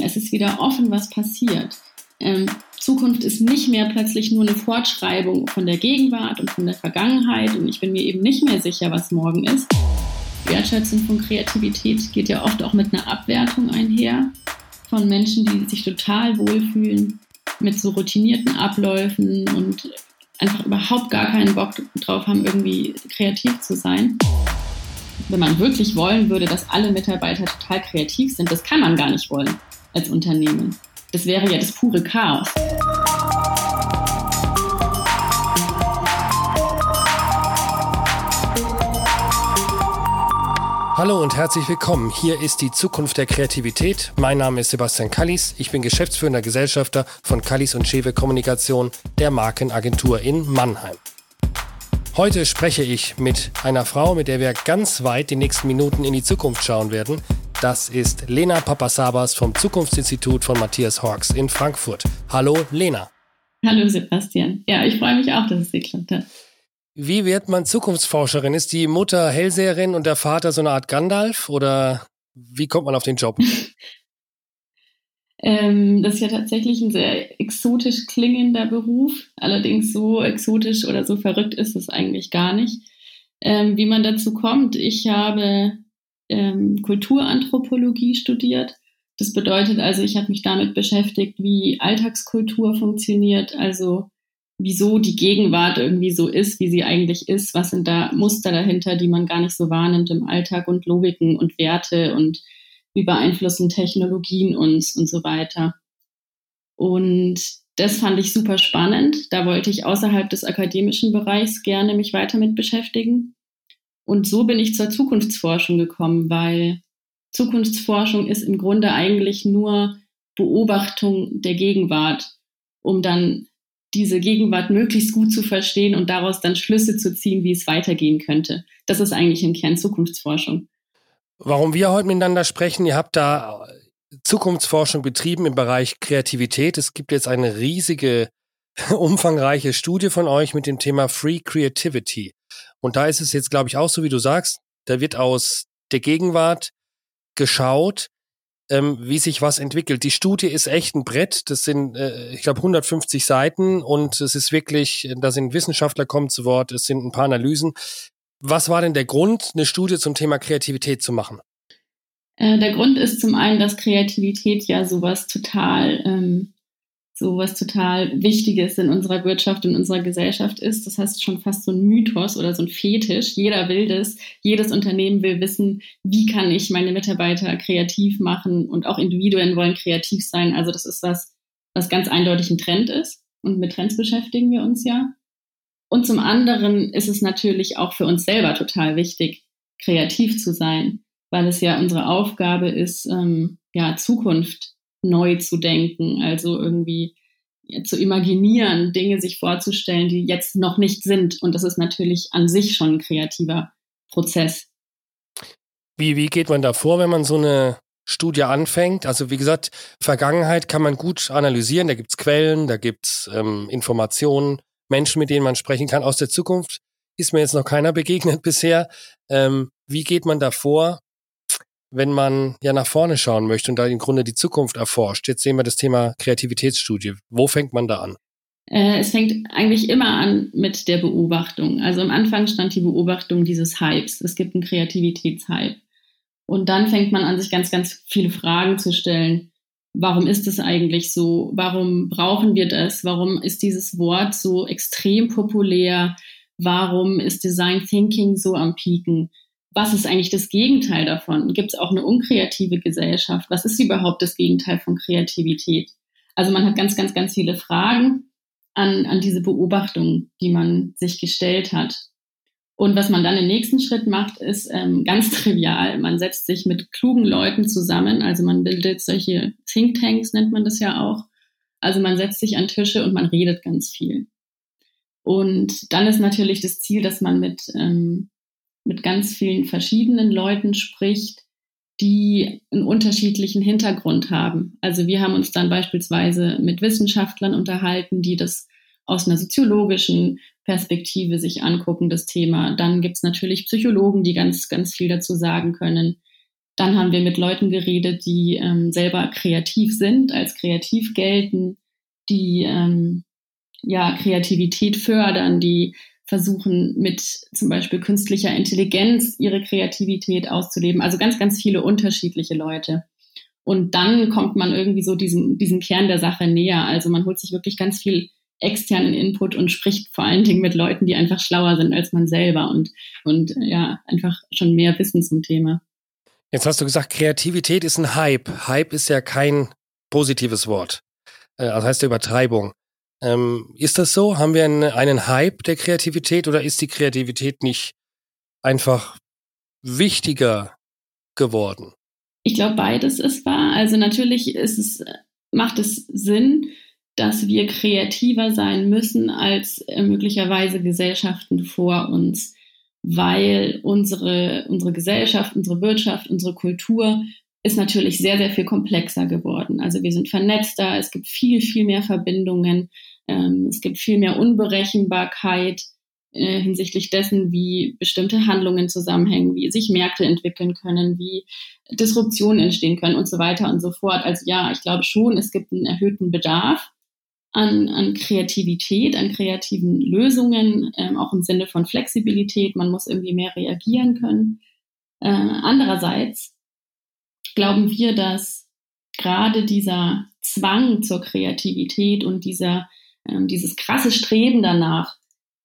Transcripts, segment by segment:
Es ist wieder offen, was passiert. Ähm, Zukunft ist nicht mehr plötzlich nur eine Fortschreibung von der Gegenwart und von der Vergangenheit und ich bin mir eben nicht mehr sicher, was morgen ist. Wertschätzung von Kreativität geht ja oft auch mit einer Abwertung einher von Menschen, die sich total wohlfühlen mit so routinierten Abläufen und einfach überhaupt gar keinen Bock drauf haben, irgendwie kreativ zu sein. Wenn man wirklich wollen würde, dass alle Mitarbeiter total kreativ sind, das kann man gar nicht wollen als Unternehmen. Das wäre ja das pure Chaos. Hallo und herzlich willkommen. Hier ist die Zukunft der Kreativität. Mein Name ist Sebastian Kallis. Ich bin geschäftsführender Gesellschafter von Kallis und Schewe Kommunikation, der Markenagentur in Mannheim. Heute spreche ich mit einer Frau, mit der wir ganz weit die nächsten Minuten in die Zukunft schauen werden. Das ist Lena Papasabas vom Zukunftsinstitut von Matthias Hawks in Frankfurt. Hallo Lena. Hallo Sebastian. Ja, ich freue mich auch, dass es geklappt hat. Wie wird man Zukunftsforscherin? Ist die Mutter Hellseherin und der Vater so eine Art Gandalf oder wie kommt man auf den Job? ähm, das ist ja tatsächlich ein sehr exotisch klingender Beruf. Allerdings so exotisch oder so verrückt ist es eigentlich gar nicht. Ähm, wie man dazu kommt, ich habe ähm, Kulturanthropologie studiert. Das bedeutet also, ich habe mich damit beschäftigt, wie Alltagskultur funktioniert, also wieso die Gegenwart irgendwie so ist, wie sie eigentlich ist, was sind da Muster dahinter, die man gar nicht so wahrnimmt im Alltag und Logiken und Werte und wie beeinflussen Technologien uns und so weiter. Und das fand ich super spannend. Da wollte ich außerhalb des akademischen Bereichs gerne mich weiter mit beschäftigen. Und so bin ich zur Zukunftsforschung gekommen, weil Zukunftsforschung ist im Grunde eigentlich nur Beobachtung der Gegenwart, um dann diese Gegenwart möglichst gut zu verstehen und daraus dann Schlüsse zu ziehen, wie es weitergehen könnte. Das ist eigentlich im Kern Zukunftsforschung. Warum wir heute miteinander sprechen, ihr habt da Zukunftsforschung betrieben im Bereich Kreativität. Es gibt jetzt eine riesige, umfangreiche Studie von euch mit dem Thema Free Creativity. Und da ist es jetzt, glaube ich, auch so, wie du sagst, da wird aus der Gegenwart geschaut, ähm, wie sich was entwickelt. Die Studie ist echt ein Brett. Das sind, äh, ich glaube, 150 Seiten und es ist wirklich, da sind Wissenschaftler kommen zu Wort, es sind ein paar Analysen. Was war denn der Grund, eine Studie zum Thema Kreativität zu machen? Äh, der Grund ist zum einen, dass Kreativität ja sowas total ähm, so was total Wichtiges in unserer Wirtschaft, in unserer Gesellschaft ist. Das heißt schon fast so ein Mythos oder so ein Fetisch. Jeder will das. Jedes Unternehmen will wissen, wie kann ich meine Mitarbeiter kreativ machen und auch Individuen wollen kreativ sein. Also das ist was, was ganz eindeutig ein Trend ist. Und mit Trends beschäftigen wir uns ja. Und zum anderen ist es natürlich auch für uns selber total wichtig, kreativ zu sein, weil es ja unsere Aufgabe ist, ähm, ja, Zukunft neu zu denken, also irgendwie zu imaginieren, Dinge sich vorzustellen, die jetzt noch nicht sind. Und das ist natürlich an sich schon ein kreativer Prozess. Wie, wie geht man da vor, wenn man so eine Studie anfängt? Also wie gesagt, Vergangenheit kann man gut analysieren, da gibt es Quellen, da gibt es ähm, Informationen, Menschen, mit denen man sprechen kann. Aus der Zukunft ist mir jetzt noch keiner begegnet bisher. Ähm, wie geht man da vor, wenn man ja nach vorne schauen möchte und da im Grunde die Zukunft erforscht. Jetzt sehen wir das Thema Kreativitätsstudie. Wo fängt man da an? Äh, es fängt eigentlich immer an mit der Beobachtung. Also am Anfang stand die Beobachtung dieses Hypes. Es gibt einen Kreativitätshype. Und dann fängt man an, sich ganz, ganz viele Fragen zu stellen. Warum ist es eigentlich so? Warum brauchen wir das? Warum ist dieses Wort so extrem populär? Warum ist Design Thinking so am Pieken? Was ist eigentlich das Gegenteil davon? Gibt es auch eine unkreative Gesellschaft? Was ist überhaupt das Gegenteil von Kreativität? Also man hat ganz, ganz, ganz viele Fragen an, an diese Beobachtungen, die man sich gestellt hat. Und was man dann im nächsten Schritt macht, ist ähm, ganz trivial. Man setzt sich mit klugen Leuten zusammen. Also man bildet solche Thinktanks, nennt man das ja auch. Also man setzt sich an Tische und man redet ganz viel. Und dann ist natürlich das Ziel, dass man mit ähm, mit ganz vielen verschiedenen Leuten spricht, die einen unterschiedlichen Hintergrund haben. Also wir haben uns dann beispielsweise mit Wissenschaftlern unterhalten, die das aus einer soziologischen Perspektive sich angucken, das Thema. Dann gibt's natürlich Psychologen, die ganz, ganz viel dazu sagen können. Dann haben wir mit Leuten geredet, die ähm, selber kreativ sind, als kreativ gelten, die ähm, ja Kreativität fördern, die versuchen mit zum Beispiel künstlicher Intelligenz ihre Kreativität auszuleben. Also ganz, ganz viele unterschiedliche Leute. Und dann kommt man irgendwie so diesem, diesem Kern der Sache näher. Also man holt sich wirklich ganz viel externen Input und spricht vor allen Dingen mit Leuten, die einfach schlauer sind als man selber und, und ja, einfach schon mehr wissen zum Thema. Jetzt hast du gesagt, Kreativität ist ein Hype. Hype ist ja kein positives Wort. Äh, das heißt Übertreibung. Ähm, ist das so? Haben wir einen, einen Hype der Kreativität oder ist die Kreativität nicht einfach wichtiger geworden? Ich glaube, beides ist wahr. Also natürlich ist es, macht es Sinn, dass wir kreativer sein müssen als äh, möglicherweise Gesellschaften vor uns, weil unsere, unsere Gesellschaft, unsere Wirtschaft, unsere Kultur ist natürlich sehr, sehr viel komplexer geworden. Also wir sind vernetzter, es gibt viel, viel mehr Verbindungen, ähm, es gibt viel mehr Unberechenbarkeit äh, hinsichtlich dessen, wie bestimmte Handlungen zusammenhängen, wie sich Märkte entwickeln können, wie Disruptionen entstehen können und so weiter und so fort. Also ja, ich glaube schon, es gibt einen erhöhten Bedarf an, an Kreativität, an kreativen Lösungen, ähm, auch im Sinne von Flexibilität. Man muss irgendwie mehr reagieren können. Äh, andererseits glauben wir, dass gerade dieser Zwang zur Kreativität und dieser, ähm, dieses krasse Streben danach,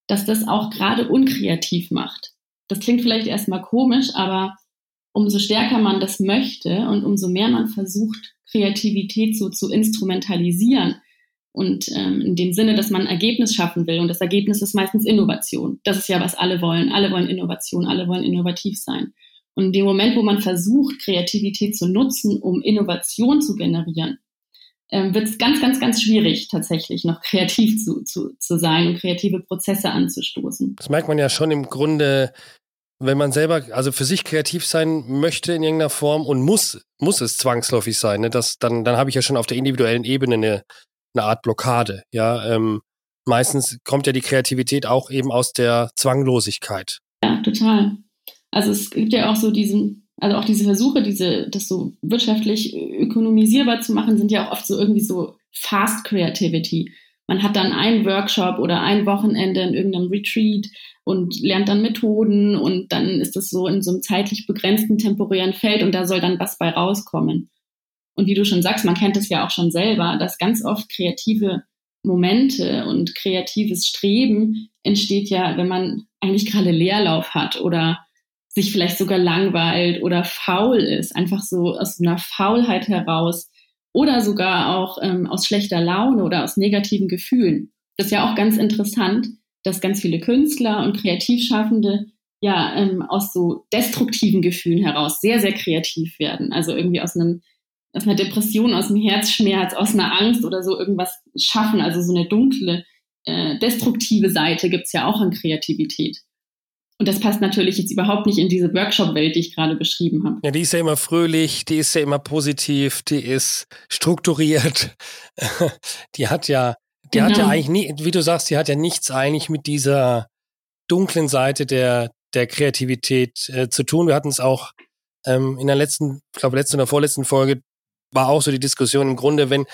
dass das auch gerade unkreativ macht. Das klingt vielleicht erstmal komisch, aber umso stärker man das möchte und umso mehr man versucht, Kreativität so zu instrumentalisieren, und ähm, in dem Sinne, dass man ein Ergebnis schaffen will. Und das Ergebnis ist meistens Innovation. Das ist ja, was alle wollen. Alle wollen Innovation, alle wollen innovativ sein. Und in dem Moment, wo man versucht, Kreativität zu nutzen, um Innovation zu generieren, ähm, wird es ganz, ganz, ganz schwierig, tatsächlich noch kreativ zu, zu, zu sein und kreative Prozesse anzustoßen. Das merkt man ja schon im Grunde, wenn man selber, also für sich kreativ sein möchte in irgendeiner Form und muss, muss es zwangsläufig sein, ne? das, dann, dann habe ich ja schon auf der individuellen Ebene eine, eine Art Blockade. Ja, ähm, meistens kommt ja die Kreativität auch eben aus der Zwanglosigkeit. Ja, total. Also es gibt ja auch so diesen, also auch diese Versuche, diese, das so wirtschaftlich ökonomisierbar zu machen, sind ja auch oft so irgendwie so Fast Creativity. Man hat dann einen Workshop oder ein Wochenende in irgendeinem Retreat und lernt dann Methoden und dann ist das so in so einem zeitlich begrenzten temporären Feld und da soll dann was bei rauskommen. Und wie du schon sagst, man kennt es ja auch schon selber, dass ganz oft kreative Momente und kreatives Streben entsteht ja, wenn man eigentlich gerade Leerlauf hat oder sich vielleicht sogar langweilt oder faul ist, einfach so aus einer Faulheit heraus oder sogar auch ähm, aus schlechter Laune oder aus negativen Gefühlen. Das ist ja auch ganz interessant, dass ganz viele Künstler und Kreativschaffende ja ähm, aus so destruktiven Gefühlen heraus sehr, sehr kreativ werden. Also irgendwie aus einem aus einer Depression, aus einem Herzschmerz, aus einer Angst oder so irgendwas schaffen. Also so eine dunkle, äh, destruktive Seite gibt's ja auch an Kreativität. Und das passt natürlich jetzt überhaupt nicht in diese Workshop-Welt, die ich gerade beschrieben habe. Ja, die ist ja immer fröhlich, die ist ja immer positiv, die ist strukturiert. die hat ja, die genau. hat ja genau. eigentlich nie, wie du sagst, die hat ja nichts eigentlich mit dieser dunklen Seite der, der Kreativität äh, zu tun. Wir hatten es auch ähm, in der letzten, ich glaube, letzten oder vorletzten Folge war auch so die Diskussion im Grunde, wenn,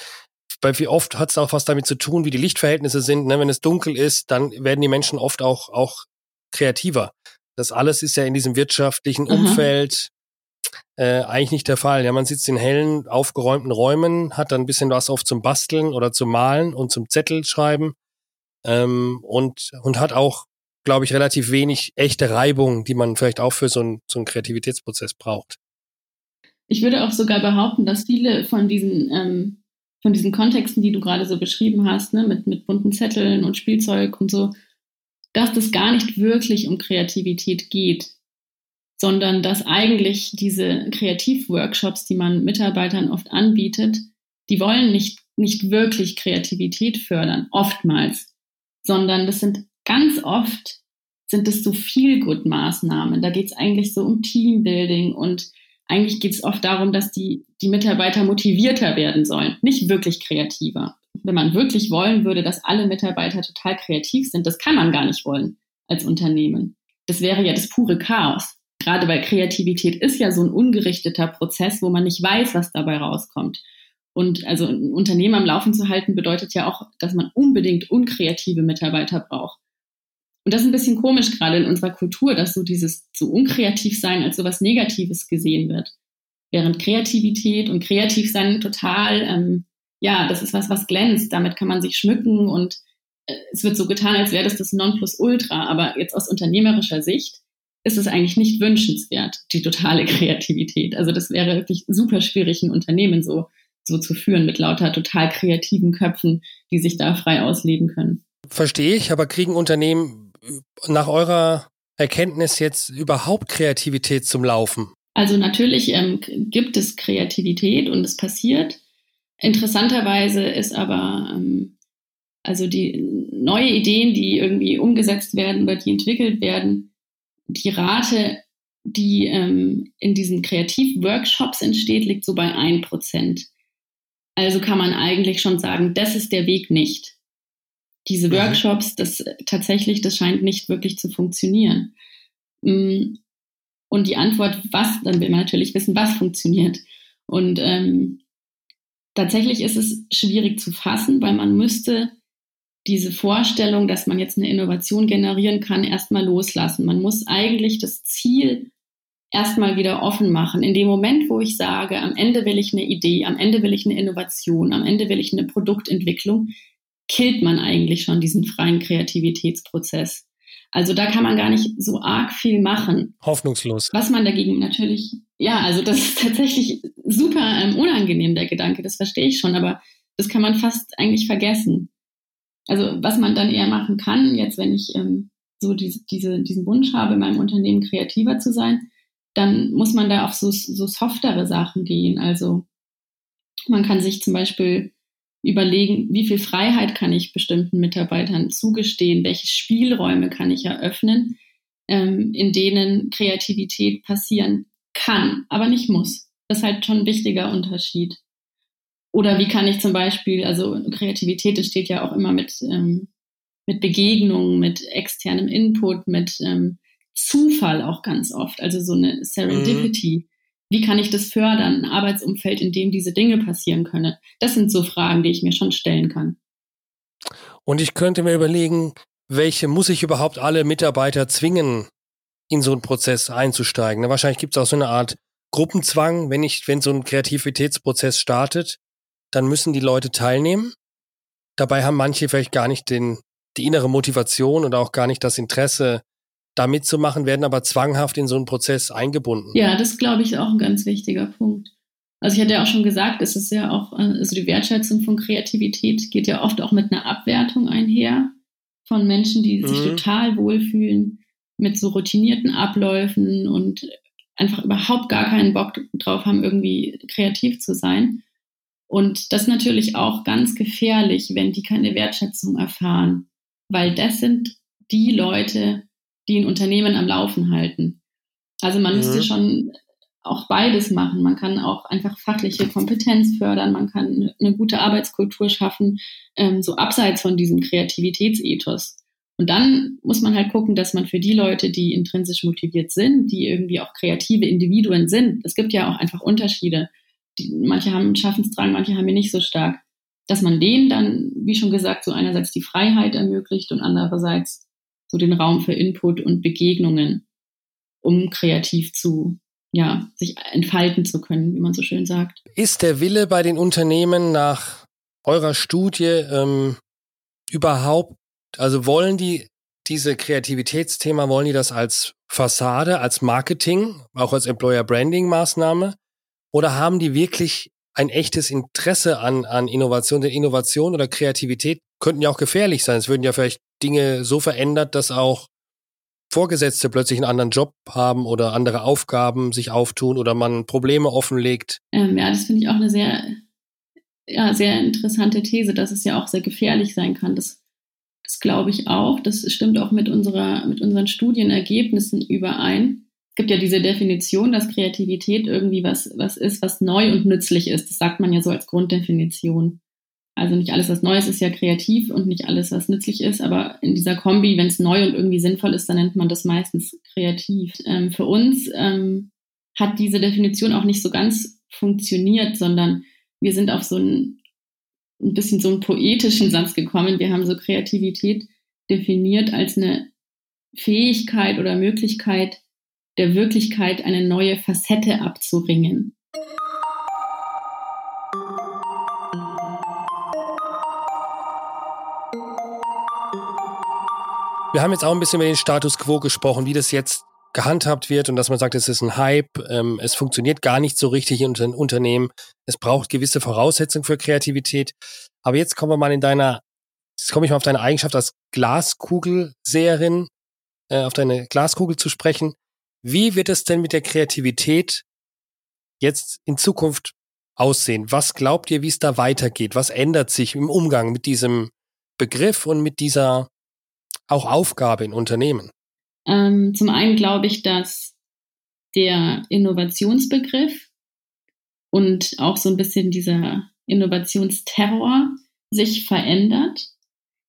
weil wie oft hat es auch was damit zu tun, wie die Lichtverhältnisse sind. Ne? Wenn es dunkel ist, dann werden die Menschen oft auch, auch kreativer. Das alles ist ja in diesem wirtschaftlichen mhm. Umfeld äh, eigentlich nicht der Fall. Ja, man sitzt in hellen, aufgeräumten Räumen, hat dann ein bisschen was oft zum Basteln oder zum Malen und zum Zettel schreiben ähm, und, und hat auch, glaube ich, relativ wenig echte Reibung, die man vielleicht auch für so, ein, so einen Kreativitätsprozess braucht. Ich würde auch sogar behaupten, dass viele von diesen, ähm, von diesen Kontexten, die du gerade so beschrieben hast, ne, mit, mit bunten Zetteln und Spielzeug und so, dass das gar nicht wirklich um Kreativität geht, sondern dass eigentlich diese Kreativworkshops, die man Mitarbeitern oft anbietet, die wollen nicht, nicht wirklich Kreativität fördern, oftmals, sondern das sind ganz oft sind es so viel gut Maßnahmen. Da geht es eigentlich so um Teambuilding und eigentlich geht es oft darum, dass die, die Mitarbeiter motivierter werden sollen, nicht wirklich kreativer. Wenn man wirklich wollen würde, dass alle Mitarbeiter total kreativ sind, das kann man gar nicht wollen als Unternehmen. Das wäre ja das pure Chaos. gerade bei Kreativität ist ja so ein ungerichteter Prozess, wo man nicht weiß, was dabei rauskommt. Und also ein Unternehmen am Laufen zu halten, bedeutet ja auch, dass man unbedingt unkreative Mitarbeiter braucht. Und das ist ein bisschen komisch gerade in unserer Kultur, dass so dieses zu unkreativ sein als so was Negatives gesehen wird. Während Kreativität und Kreativsein total, ähm, ja, das ist was, was glänzt. Damit kann man sich schmücken und äh, es wird so getan, als wäre das das Nonplusultra. Aber jetzt aus unternehmerischer Sicht ist es eigentlich nicht wünschenswert, die totale Kreativität. Also das wäre wirklich super schwierig, ein Unternehmen so, so zu führen mit lauter total kreativen Köpfen, die sich da frei ausleben können. Verstehe ich, aber kriegen Unternehmen nach eurer Erkenntnis jetzt überhaupt Kreativität zum Laufen? Also natürlich ähm, gibt es Kreativität und es passiert. Interessanterweise ist aber ähm, also die neue Ideen, die irgendwie umgesetzt werden oder die entwickelt werden, die Rate, die ähm, in diesen Kreativworkshops entsteht, liegt so bei ein Prozent. Also kann man eigentlich schon sagen, das ist der Weg nicht diese mhm. Workshops, das tatsächlich, das scheint nicht wirklich zu funktionieren. Mm, und die Antwort, was, dann will man natürlich wissen, was funktioniert. Und ähm, tatsächlich ist es schwierig zu fassen, weil man müsste diese Vorstellung, dass man jetzt eine Innovation generieren kann, erstmal loslassen. Man muss eigentlich das Ziel erstmal wieder offen machen. In dem Moment, wo ich sage, am Ende will ich eine Idee, am Ende will ich eine Innovation, am Ende will ich eine Produktentwicklung, killt man eigentlich schon diesen freien Kreativitätsprozess. Also da kann man gar nicht so arg viel machen. Hoffnungslos. Was man dagegen natürlich, ja, also das ist tatsächlich super ähm, unangenehm, der Gedanke, das verstehe ich schon, aber das kann man fast eigentlich vergessen. Also was man dann eher machen kann, jetzt wenn ich ähm, so diese, diese, diesen Wunsch habe, in meinem Unternehmen kreativer zu sein, dann muss man da auf so, so softere Sachen gehen. Also man kann sich zum Beispiel überlegen, wie viel Freiheit kann ich bestimmten Mitarbeitern zugestehen, welche Spielräume kann ich eröffnen, ähm, in denen Kreativität passieren kann, aber nicht muss. Das ist halt schon ein wichtiger Unterschied. Oder wie kann ich zum Beispiel, also Kreativität das steht ja auch immer mit, ähm, mit Begegnungen, mit externem Input, mit ähm, Zufall auch ganz oft, also so eine Serendipity. Mhm wie kann ich das fördern, ein Arbeitsumfeld, in dem diese Dinge passieren können? Das sind so Fragen, die ich mir schon stellen kann. Und ich könnte mir überlegen, welche muss ich überhaupt alle Mitarbeiter zwingen, in so einen Prozess einzusteigen? wahrscheinlich gibt es auch so eine Art Gruppenzwang, wenn ich, wenn so ein Kreativitätsprozess startet, dann müssen die Leute teilnehmen. Dabei haben manche vielleicht gar nicht den, die innere Motivation oder auch gar nicht das Interesse, da mitzumachen, werden aber zwanghaft in so einen Prozess eingebunden. Ja, das glaube ich auch ein ganz wichtiger Punkt. Also ich hatte ja auch schon gesagt, es ist ja auch, also die Wertschätzung von Kreativität geht ja oft auch mit einer Abwertung einher von Menschen, die mhm. sich total wohlfühlen mit so routinierten Abläufen und einfach überhaupt gar keinen Bock drauf haben, irgendwie kreativ zu sein. Und das ist natürlich auch ganz gefährlich, wenn die keine Wertschätzung erfahren, weil das sind die Leute, die ein Unternehmen am Laufen halten. Also man mhm. müsste schon auch beides machen. Man kann auch einfach fachliche Kompetenz fördern, man kann eine gute Arbeitskultur schaffen, ähm, so abseits von diesem Kreativitätsethos. Und dann muss man halt gucken, dass man für die Leute, die intrinsisch motiviert sind, die irgendwie auch kreative Individuen sind, es gibt ja auch einfach Unterschiede. Die, manche haben einen Schaffensdrang, manche haben ihn nicht so stark. Dass man denen dann, wie schon gesagt, so einerseits die Freiheit ermöglicht und andererseits so den Raum für Input und Begegnungen, um kreativ zu, ja, sich entfalten zu können, wie man so schön sagt. Ist der Wille bei den Unternehmen nach eurer Studie ähm, überhaupt, also wollen die diese Kreativitätsthema, wollen die das als Fassade, als Marketing, auch als Employer Branding Maßnahme? Oder haben die wirklich ein echtes Interesse an, an Innovation? Denn Innovation oder Kreativität könnten ja auch gefährlich sein. Es würden ja vielleicht Dinge so verändert, dass auch Vorgesetzte plötzlich einen anderen Job haben oder andere Aufgaben sich auftun oder man Probleme offenlegt. Ähm, ja, das finde ich auch eine sehr, ja, sehr interessante These, dass es ja auch sehr gefährlich sein kann. Das, das glaube ich auch. Das stimmt auch mit, unserer, mit unseren Studienergebnissen überein. Es gibt ja diese Definition, dass Kreativität irgendwie was, was ist, was neu und nützlich ist. Das sagt man ja so als Grunddefinition. Also nicht alles, was Neues ist ja kreativ und nicht alles, was nützlich ist, aber in dieser Kombi, wenn es neu und irgendwie sinnvoll ist, dann nennt man das meistens kreativ. Ähm, für uns ähm, hat diese Definition auch nicht so ganz funktioniert, sondern wir sind auf so einen, ein bisschen so einen poetischen Satz gekommen. Wir haben so Kreativität definiert als eine Fähigkeit oder Möglichkeit, der Wirklichkeit eine neue Facette abzuringen. Wir haben jetzt auch ein bisschen über den Status quo gesprochen, wie das jetzt gehandhabt wird und dass man sagt, es ist ein Hype, ähm, es funktioniert gar nicht so richtig in den Unternehmen, es braucht gewisse Voraussetzungen für Kreativität. Aber jetzt kommen wir mal in deiner, jetzt komme ich mal auf deine Eigenschaft als Glaskugelseherin, äh, auf deine Glaskugel zu sprechen. Wie wird es denn mit der Kreativität jetzt in Zukunft aussehen? Was glaubt ihr, wie es da weitergeht? Was ändert sich im Umgang mit diesem Begriff und mit dieser auch Aufgabe in Unternehmen? Ähm, zum einen glaube ich, dass der Innovationsbegriff und auch so ein bisschen dieser Innovationsterror sich verändert.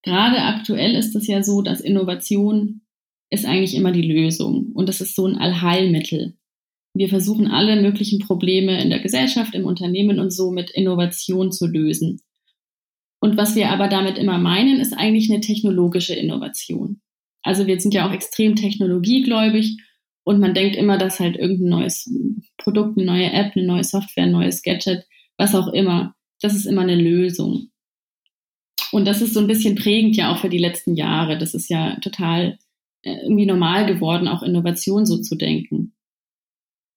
Gerade aktuell ist es ja so, dass Innovation ist eigentlich immer die Lösung und das ist so ein Allheilmittel. Wir versuchen alle möglichen Probleme in der Gesellschaft, im Unternehmen und so mit Innovation zu lösen. Und was wir aber damit immer meinen, ist eigentlich eine technologische Innovation. Also wir sind ja auch extrem technologiegläubig und man denkt immer, dass halt irgendein neues Produkt, eine neue App, eine neue Software, ein neues Gadget, was auch immer, das ist immer eine Lösung. Und das ist so ein bisschen prägend ja auch für die letzten Jahre. Das ist ja total irgendwie normal geworden, auch Innovation so zu denken.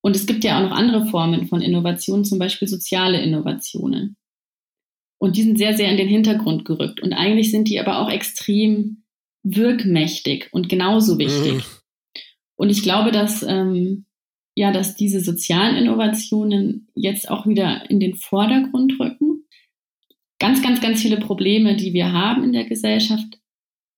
Und es gibt ja auch noch andere Formen von Innovation, zum Beispiel soziale Innovationen. Und die sind sehr, sehr in den Hintergrund gerückt. Und eigentlich sind die aber auch extrem wirkmächtig und genauso wichtig. Mhm. Und ich glaube, dass, ähm, ja, dass diese sozialen Innovationen jetzt auch wieder in den Vordergrund rücken. Ganz, ganz, ganz viele Probleme, die wir haben in der Gesellschaft,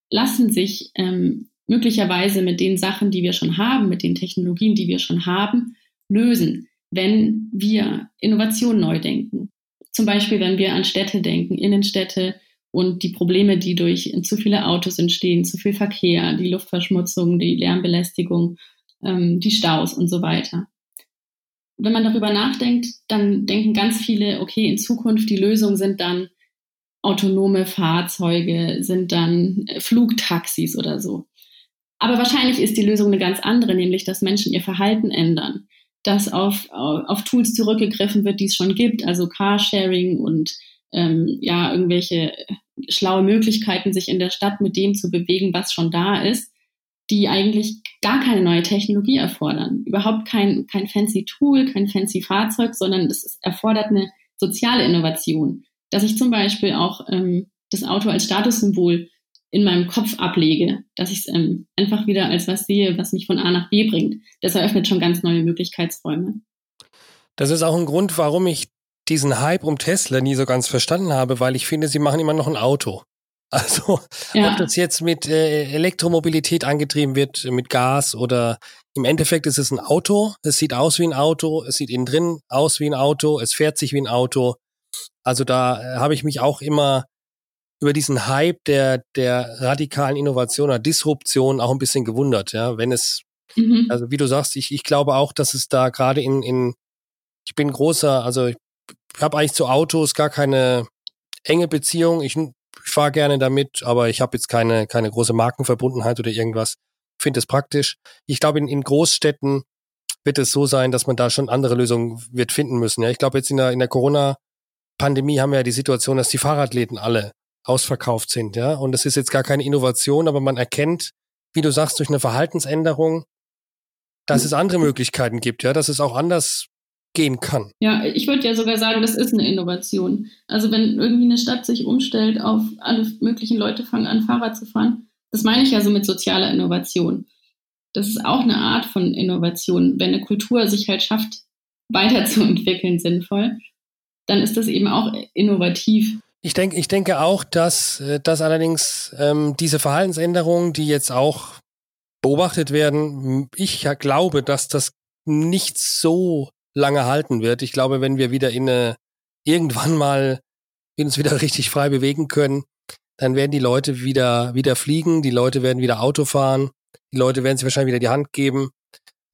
lassen sich ähm, möglicherweise mit den Sachen, die wir schon haben, mit den Technologien, die wir schon haben, lösen, wenn wir Innovation neu denken. Zum Beispiel, wenn wir an Städte denken, Innenstädte und die Probleme, die durch zu viele Autos entstehen, zu viel Verkehr, die Luftverschmutzung, die Lärmbelästigung, ähm, die Staus und so weiter. Wenn man darüber nachdenkt, dann denken ganz viele, okay, in Zukunft die Lösung sind dann autonome Fahrzeuge, sind dann äh, Flugtaxis oder so. Aber wahrscheinlich ist die Lösung eine ganz andere, nämlich dass Menschen ihr Verhalten ändern, dass auf, auf, Tools zurückgegriffen wird, die es schon gibt, also Carsharing und ähm, ja, irgendwelche schlaue Möglichkeiten, sich in der Stadt mit dem zu bewegen, was schon da ist, die eigentlich gar keine neue Technologie erfordern. Überhaupt kein, kein fancy Tool, kein fancy Fahrzeug, sondern es erfordert eine soziale Innovation. Dass ich zum Beispiel auch ähm, das Auto als Statussymbol in meinem Kopf ablege, dass ich es ähm, einfach wieder als was sehe, was mich von A nach B bringt. Das eröffnet schon ganz neue Möglichkeitsräume. Das ist auch ein Grund, warum ich diesen Hype um Tesla nie so ganz verstanden habe, weil ich finde, sie machen immer noch ein Auto. Also, ja. ob das jetzt mit äh, Elektromobilität angetrieben wird, mit Gas oder im Endeffekt ist es ein Auto. Es sieht aus wie ein Auto, es sieht innen drin aus wie ein Auto, es fährt sich wie ein Auto. Also da äh, habe ich mich auch immer über diesen Hype der, der radikalen Innovation oder Disruption auch ein bisschen gewundert, ja. Wenn es, mhm. also wie du sagst, ich, ich glaube auch, dass es da gerade in, in, ich bin großer, also ich habe eigentlich zu Autos gar keine enge Beziehung. Ich, ich fahre gerne damit, aber ich habe jetzt keine, keine große Markenverbundenheit oder irgendwas. Finde es praktisch. Ich glaube, in, in Großstädten wird es so sein, dass man da schon andere Lösungen wird finden müssen. Ja, ich glaube, jetzt in der, in der Corona-Pandemie haben wir ja die Situation, dass die Fahrradläden alle ausverkauft sind, ja. Und das ist jetzt gar keine Innovation, aber man erkennt, wie du sagst, durch eine Verhaltensänderung, dass es andere Möglichkeiten gibt, ja, dass es auch anders gehen kann. Ja, ich würde ja sogar sagen, das ist eine Innovation. Also wenn irgendwie eine Stadt sich umstellt auf alle möglichen Leute fangen an, Fahrrad zu fahren, das meine ich ja so mit sozialer Innovation. Das ist auch eine Art von Innovation. Wenn eine Kultur sich halt schafft, weiterzuentwickeln sinnvoll, dann ist das eben auch innovativ. Ich denke, ich denke auch, dass, äh, dass allerdings ähm, diese Verhaltensänderungen, die jetzt auch beobachtet werden, ich ja glaube, dass das nicht so lange halten wird. Ich glaube, wenn wir wieder in eine, irgendwann mal uns wieder richtig frei bewegen können, dann werden die Leute wieder, wieder fliegen, die Leute werden wieder Auto fahren, die Leute werden sich wahrscheinlich wieder die Hand geben.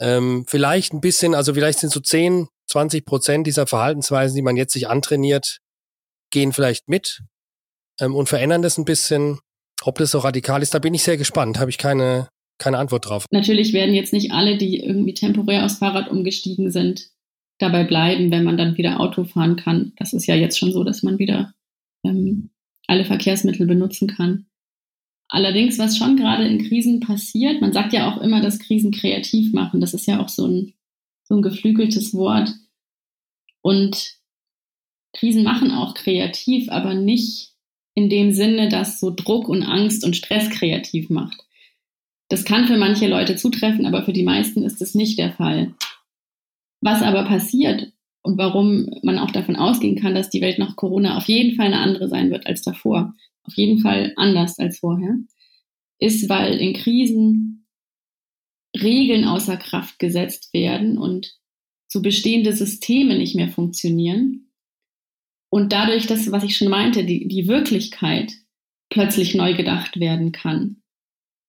Ähm, vielleicht ein bisschen, also vielleicht sind so 10, 20 Prozent dieser Verhaltensweisen, die man jetzt sich antrainiert, gehen vielleicht mit ähm, und verändern das ein bisschen. Ob das so radikal ist, da bin ich sehr gespannt. Habe ich keine, keine Antwort drauf. Natürlich werden jetzt nicht alle, die irgendwie temporär aufs Fahrrad umgestiegen sind, dabei bleiben, wenn man dann wieder Auto fahren kann. Das ist ja jetzt schon so, dass man wieder ähm, alle Verkehrsmittel benutzen kann. Allerdings, was schon gerade in Krisen passiert, man sagt ja auch immer, dass Krisen kreativ machen. Das ist ja auch so ein, so ein geflügeltes Wort. Und Krisen machen auch kreativ, aber nicht in dem Sinne, dass so Druck und Angst und Stress kreativ macht. Das kann für manche Leute zutreffen, aber für die meisten ist es nicht der Fall. Was aber passiert und warum man auch davon ausgehen kann, dass die Welt nach Corona auf jeden Fall eine andere sein wird als davor, auf jeden Fall anders als vorher, ist, weil in Krisen Regeln außer Kraft gesetzt werden und so bestehende Systeme nicht mehr funktionieren. Und dadurch, dass, was ich schon meinte, die, die Wirklichkeit plötzlich neu gedacht werden kann.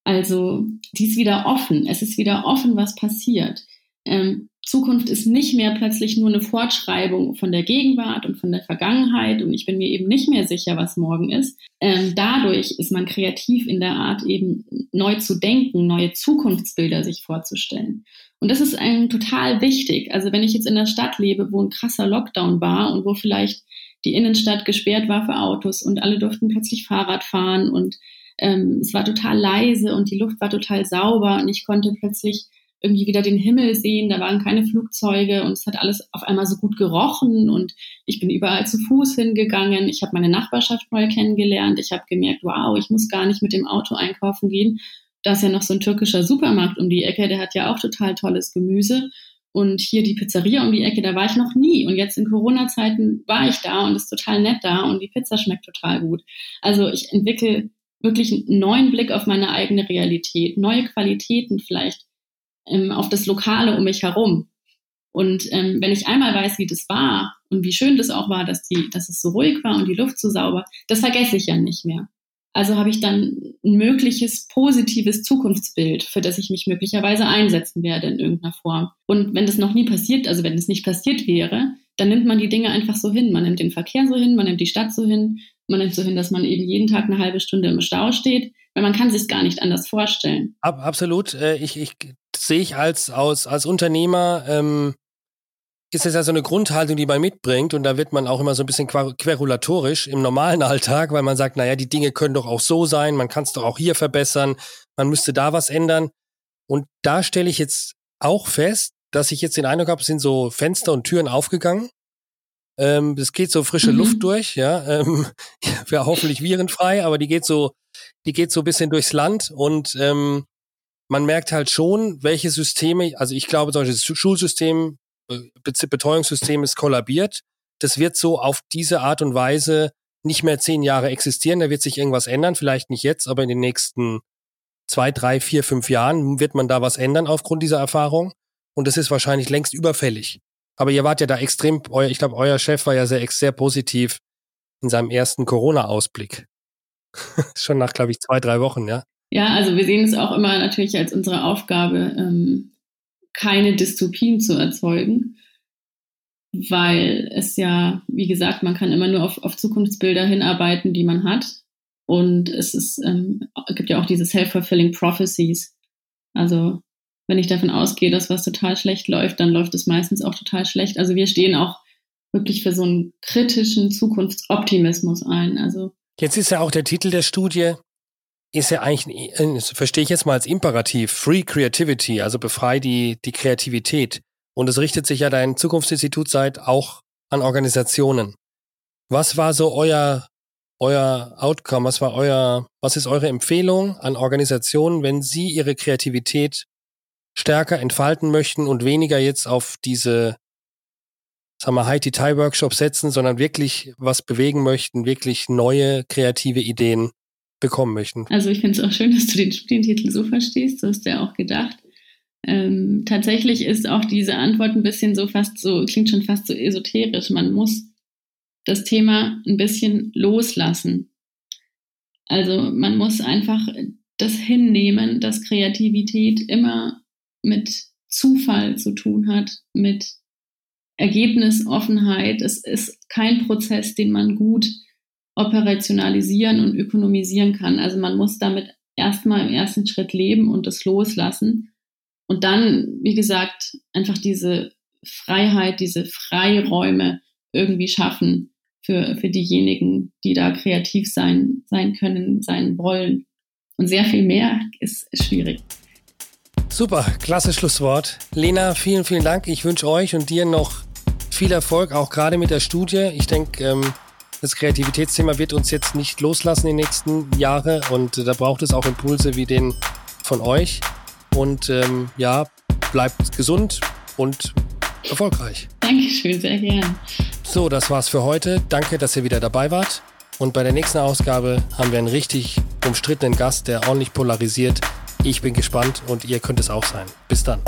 Also, die ist wieder offen. Es ist wieder offen, was passiert. Ähm, Zukunft ist nicht mehr plötzlich nur eine Fortschreibung von der Gegenwart und von der Vergangenheit und ich bin mir eben nicht mehr sicher, was morgen ist. Ähm, dadurch ist man kreativ in der Art, eben neu zu denken, neue Zukunftsbilder sich vorzustellen. Und das ist einem total wichtig. Also wenn ich jetzt in der Stadt lebe, wo ein krasser Lockdown war und wo vielleicht die Innenstadt gesperrt war für Autos und alle durften plötzlich Fahrrad fahren und ähm, es war total leise und die Luft war total sauber und ich konnte plötzlich irgendwie wieder den Himmel sehen, da waren keine Flugzeuge und es hat alles auf einmal so gut gerochen und ich bin überall zu Fuß hingegangen. Ich habe meine Nachbarschaft neu kennengelernt. Ich habe gemerkt, wow, ich muss gar nicht mit dem Auto einkaufen gehen. Da ist ja noch so ein türkischer Supermarkt um die Ecke, der hat ja auch total tolles Gemüse. Und hier die Pizzeria um die Ecke, da war ich noch nie. Und jetzt in Corona-Zeiten war ich da und ist total nett da und die Pizza schmeckt total gut. Also ich entwickle wirklich einen neuen Blick auf meine eigene Realität, neue Qualitäten vielleicht ähm, auf das Lokale um mich herum. Und ähm, wenn ich einmal weiß, wie das war und wie schön das auch war, dass, die, dass es so ruhig war und die Luft so sauber, das vergesse ich ja nicht mehr. Also habe ich dann ein mögliches positives Zukunftsbild, für das ich mich möglicherweise einsetzen werde in irgendeiner Form. Und wenn das noch nie passiert, also wenn es nicht passiert wäre, dann nimmt man die Dinge einfach so hin. Man nimmt den Verkehr so hin, man nimmt die Stadt so hin, man nimmt so hin, dass man eben jeden Tag eine halbe Stunde im Stau steht, weil man kann sich gar nicht anders vorstellen. Ab, absolut. Äh, ich, ich sehe ich als, als, als Unternehmer, ähm, ist das ja so eine Grundhaltung, die man mitbringt und da wird man auch immer so ein bisschen querulatorisch im normalen Alltag, weil man sagt, naja, die Dinge können doch auch so sein, man kann es doch auch hier verbessern, man müsste da was ändern. Und da stelle ich jetzt auch fest, dass ich jetzt den Eindruck habe, es sind so Fenster und Türen aufgegangen. Ähm, es geht so frische mhm. Luft durch, ja, ähm, ja, hoffentlich virenfrei, aber die geht so, die geht so ein bisschen durchs Land und ähm, man merkt halt schon, welche Systeme, also ich glaube, solches Schulsystem, äh, Betreuungssystem ist kollabiert. Das wird so auf diese Art und Weise nicht mehr zehn Jahre existieren. Da wird sich irgendwas ändern, vielleicht nicht jetzt, aber in den nächsten zwei, drei, vier, fünf Jahren wird man da was ändern aufgrund dieser Erfahrung. Und das ist wahrscheinlich längst überfällig. Aber ihr wart ja da extrem, ich glaube, euer Chef war ja sehr, sehr positiv in seinem ersten Corona-Ausblick. Schon nach, glaube ich, zwei, drei Wochen, ja. Ja, also wir sehen es auch immer natürlich als unsere Aufgabe, ähm, keine Dystopien zu erzeugen, weil es ja, wie gesagt, man kann immer nur auf, auf Zukunftsbilder hinarbeiten, die man hat. Und es ist, ähm, gibt ja auch diese self-fulfilling prophecies. Also wenn ich davon ausgehe, dass was total schlecht läuft, dann läuft es meistens auch total schlecht. Also wir stehen auch wirklich für so einen kritischen Zukunftsoptimismus ein. Also Jetzt ist ja auch der Titel der Studie ist ja eigentlich, verstehe ich jetzt mal als Imperativ, Free Creativity, also befrei die, die Kreativität. Und es richtet sich ja dein Zukunftsinstitut seit auch an Organisationen. Was war so euer, euer Outcome? Was war euer, was ist eure Empfehlung an Organisationen, wenn sie ihre Kreativität stärker entfalten möchten und weniger jetzt auf diese, sagen wir, High-Detail-Workshops setzen, sondern wirklich was bewegen möchten, wirklich neue kreative Ideen bekommen möchten. Also ich finde es auch schön, dass du den Studientitel so verstehst, so du ja auch gedacht. Ähm, tatsächlich ist auch diese Antwort ein bisschen so fast so, klingt schon fast so esoterisch. Man muss das Thema ein bisschen loslassen. Also man muss einfach das hinnehmen, dass Kreativität immer mit Zufall zu tun hat, mit Ergebnisoffenheit. Es ist kein Prozess, den man gut operationalisieren und ökonomisieren kann. Also man muss damit erstmal im ersten Schritt leben und das loslassen. Und dann, wie gesagt, einfach diese Freiheit, diese Freiräume irgendwie schaffen für, für diejenigen, die da kreativ sein, sein können, sein wollen. Und sehr viel mehr ist, schwierig. Super, klasse Schlusswort. Lena, vielen, vielen Dank. Ich wünsche euch und dir noch viel Erfolg, auch gerade mit der Studie. Ich denke, ähm, das Kreativitätsthema wird uns jetzt nicht loslassen in den nächsten Jahren und da braucht es auch Impulse wie den von euch. Und ähm, ja, bleibt gesund und erfolgreich. Dankeschön, sehr gern. So, das war's für heute. Danke, dass ihr wieder dabei wart. Und bei der nächsten Ausgabe haben wir einen richtig umstrittenen Gast, der ordentlich polarisiert. Ich bin gespannt und ihr könnt es auch sein. Bis dann.